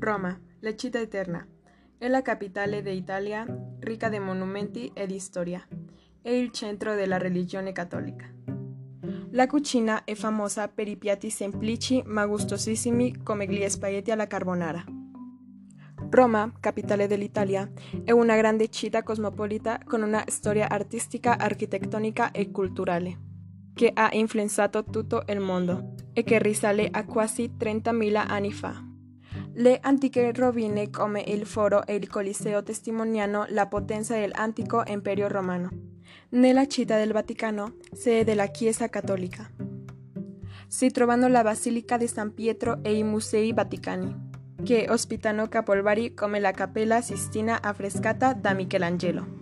Roma, la città eterna. È la capitale d'Italia, ricca di monumenti e di storia. È il centro della religione cattolica. La cucina è famosa per i piatti semplici ma gustosissimi come gli spaghetti alla carbonara. Roma, capitale dell'Italia, è una grande città cosmopolita con una storia artistica, architettonica e culturale che ha influenzato tutto il mondo e che risale a quasi 30.000 anni fa. Le antiche rovine come il Foro e il Coliseo testimoniano la potenza dell'antico imperio romano. Nella città del Vaticano, sede della Chiesa cattolica, si trovano la Basilica di San Pietro e i Musei Vaticani, che ospitano capolavori come la Cappella Sistina affrescata da Michelangelo.